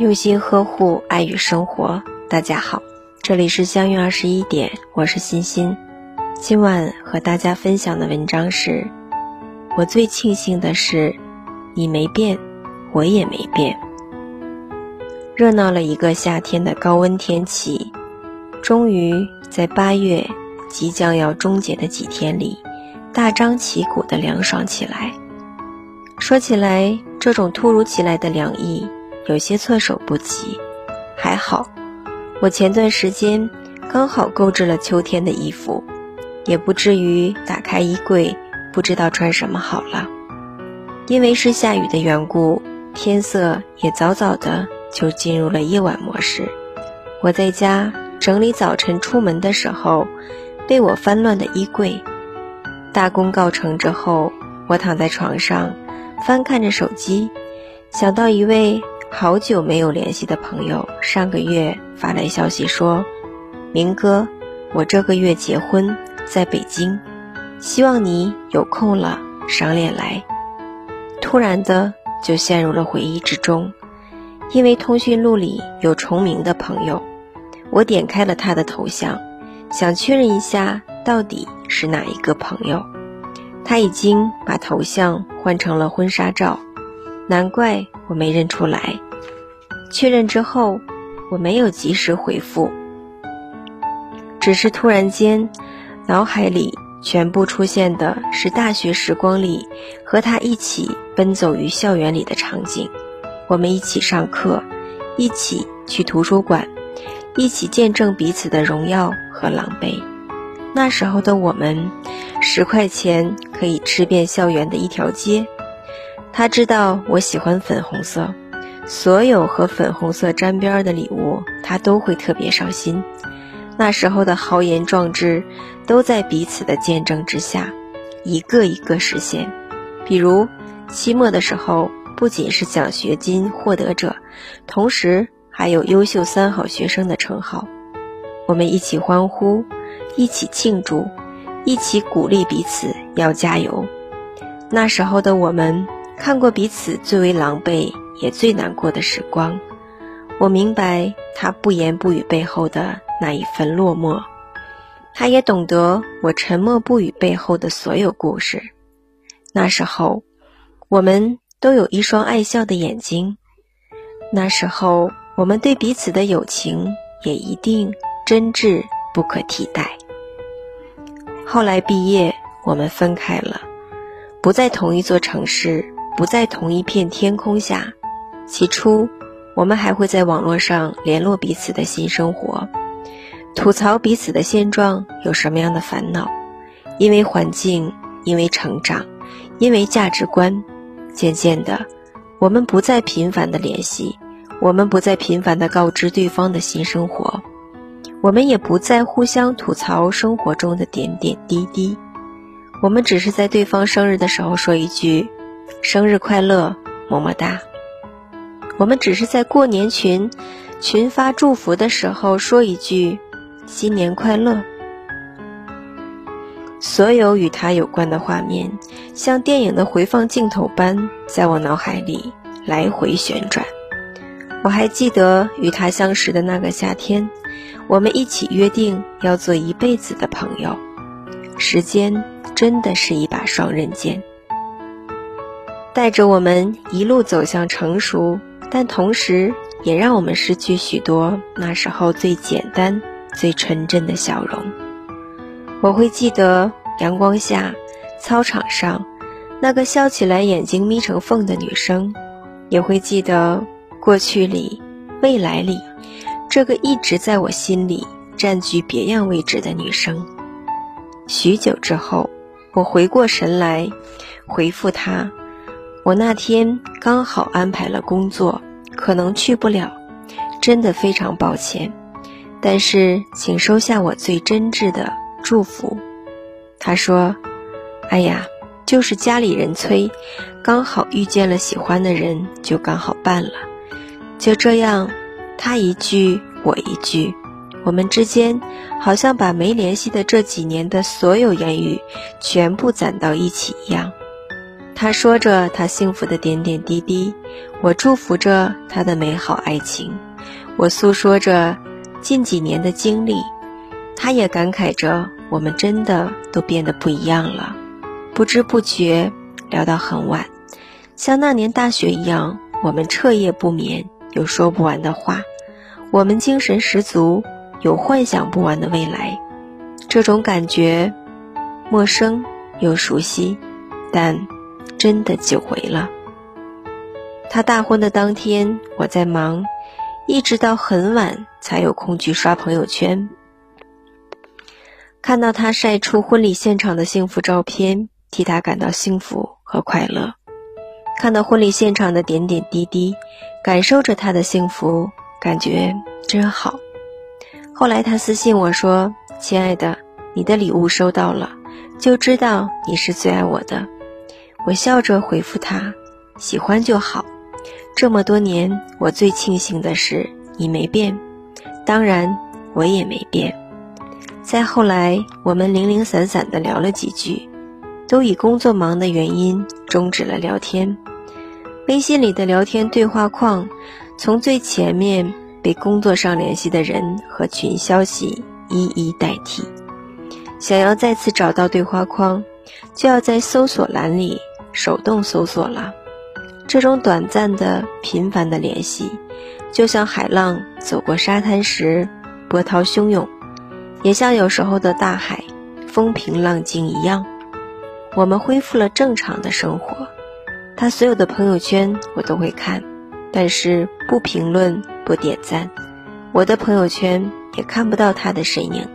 用心呵护爱与生活，大家好，这里是相约二十一点，我是欣欣。今晚和大家分享的文章是：我最庆幸的是，你没变，我也没变。热闹了一个夏天的高温天气，终于在八月即将要终结的几天里，大张旗鼓的凉爽起来。说起来，这种突如其来的凉意。有些措手不及，还好，我前段时间刚好购置了秋天的衣服，也不至于打开衣柜不知道穿什么好了。因为是下雨的缘故，天色也早早的就进入了夜晚模式。我在家整理早晨出门的时候被我翻乱的衣柜。大功告成之后，我躺在床上翻看着手机，想到一位。好久没有联系的朋友，上个月发来消息说：“明哥，我这个月结婚，在北京，希望你有空了赏脸来。”突然的就陷入了回忆之中，因为通讯录里有重名的朋友，我点开了他的头像，想确认一下到底是哪一个朋友。他已经把头像换成了婚纱照。难怪我没认出来。确认之后，我没有及时回复，只是突然间，脑海里全部出现的是大学时光里和他一起奔走于校园里的场景。我们一起上课，一起去图书馆，一起见证彼此的荣耀和狼狈。那时候的我们，十块钱可以吃遍校园的一条街。他知道我喜欢粉红色，所有和粉红色沾边的礼物，他都会特别上心。那时候的豪言壮志，都在彼此的见证之下，一个一个实现。比如期末的时候，不仅是奖学金获得者，同时还有优秀三好学生的称号。我们一起欢呼，一起庆祝，一起鼓励彼此要加油。那时候的我们。看过彼此最为狼狈也最难过的时光，我明白他不言不语背后的那一份落寞，他也懂得我沉默不语背后的所有故事。那时候，我们都有一双爱笑的眼睛，那时候我们对彼此的友情也一定真挚不可替代。后来毕业，我们分开了，不在同一座城市。不在同一片天空下，起初我们还会在网络上联络彼此的新生活，吐槽彼此的现状有什么样的烦恼。因为环境，因为成长，因为价值观，渐渐的，我们不再频繁的联系，我们不再频繁的告知对方的新生活，我们也不再互相吐槽生活中的点点滴滴，我们只是在对方生日的时候说一句。生日快乐，么么哒。我们只是在过年群群发祝福的时候说一句新年快乐。所有与他有关的画面，像电影的回放镜头般在我脑海里来回旋转。我还记得与他相识的那个夏天，我们一起约定要做一辈子的朋友。时间真的是一把双刃剑。带着我们一路走向成熟，但同时也让我们失去许多那时候最简单、最纯真的笑容。我会记得阳光下操场上那个笑起来眼睛眯成缝的女生，也会记得过去里、未来里这个一直在我心里占据别样位置的女生。许久之后，我回过神来，回复她。我那天刚好安排了工作，可能去不了，真的非常抱歉。但是请收下我最真挚的祝福。他说：“哎呀，就是家里人催，刚好遇见了喜欢的人，就刚好办了。就这样，他一句我一句，我们之间好像把没联系的这几年的所有言语全部攒到一起一样。”他说着他幸福的点点滴滴，我祝福着他的美好爱情。我诉说着近几年的经历，他也感慨着我们真的都变得不一样了。不知不觉聊到很晚，像那年大学一样，我们彻夜不眠，有说不完的话。我们精神十足，有幻想不完的未来。这种感觉陌生又熟悉，但真的久违了。他大婚的当天，我在忙，一直到很晚才有空去刷朋友圈。看到他晒出婚礼现场的幸福照片，替他感到幸福和快乐。看到婚礼现场的点点滴滴，感受着他的幸福。感觉真好。后来他私信我说：“亲爱的，你的礼物收到了，就知道你是最爱我的。”我笑着回复他：“喜欢就好。”这么多年，我最庆幸的是你没变，当然我也没变。再后来，我们零零散散的聊了几句，都以工作忙的原因终止了聊天。微信里的聊天对话框。从最前面被工作上联系的人和群消息一一代替，想要再次找到对话框，就要在搜索栏里手动搜索了。这种短暂的、频繁的联系，就像海浪走过沙滩时波涛汹涌，也像有时候的大海风平浪静一样。我们恢复了正常的生活，他所有的朋友圈我都会看。但是不评论不点赞，我的朋友圈也看不到他的身影。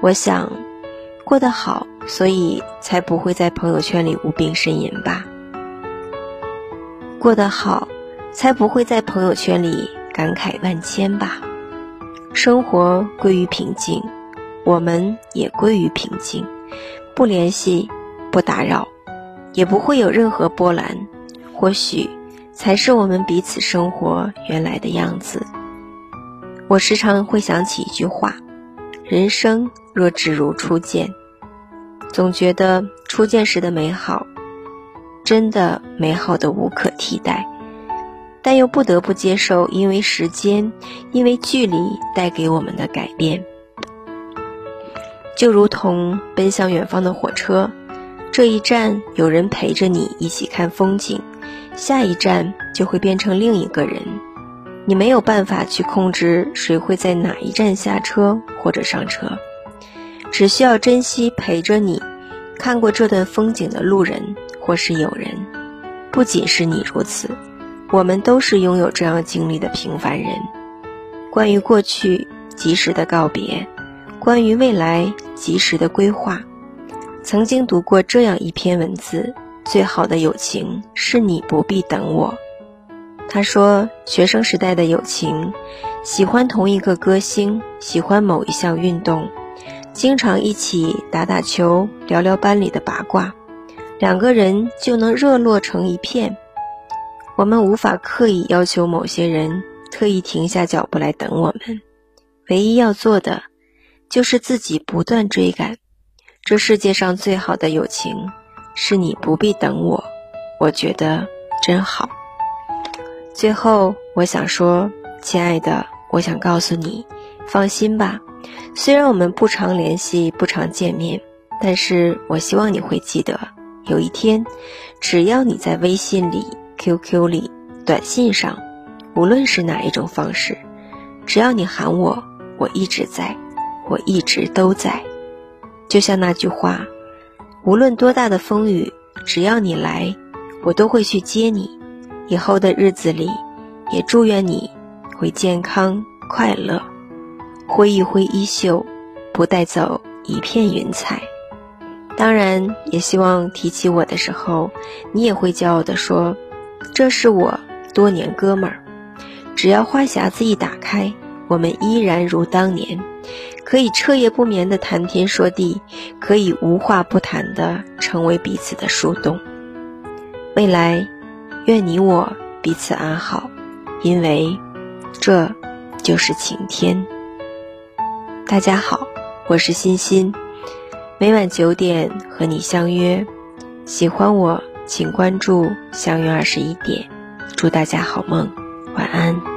我想过得好，所以才不会在朋友圈里无病呻吟吧。过得好，才不会在朋友圈里感慨万千吧。生活归于平静，我们也归于平静，不联系，不打扰，也不会有任何波澜。或许。才是我们彼此生活原来的样子。我时常会想起一句话：“人生若只如初见。”总觉得初见时的美好，真的美好的无可替代，但又不得不接受因为时间、因为距离带给我们的改变。就如同奔向远方的火车，这一站有人陪着你一起看风景。下一站就会变成另一个人，你没有办法去控制谁会在哪一站下车或者上车，只需要珍惜陪着你看过这段风景的路人或是友人。不仅是你如此，我们都是拥有这样经历的平凡人。关于过去，及时的告别；关于未来，及时的规划。曾经读过这样一篇文字。最好的友情是你不必等我。他说，学生时代的友情，喜欢同一个歌星，喜欢某一项运动，经常一起打打球，聊聊班里的八卦，两个人就能热络成一片。我们无法刻意要求某些人特意停下脚步来等我们，唯一要做的，就是自己不断追赶。这世界上最好的友情。是你不必等我，我觉得真好。最后，我想说，亲爱的，我想告诉你，放心吧。虽然我们不常联系，不常见面，但是我希望你会记得，有一天，只要你在微信里、QQ 里、短信上，无论是哪一种方式，只要你喊我，我一直在，我一直都在。就像那句话。无论多大的风雨，只要你来，我都会去接你。以后的日子里，也祝愿你会健康快乐，挥一挥衣袖，不带走一片云彩。当然，也希望提起我的时候，你也会骄傲地说：“这是我多年哥们儿。”只要话匣子一打开，我们依然如当年。可以彻夜不眠的谈天说地，可以无话不谈的成为彼此的树洞。未来，愿你我彼此安好，因为这就是晴天。大家好，我是欣欣，每晚九点和你相约。喜欢我请关注“相约二十一点”。祝大家好梦，晚安。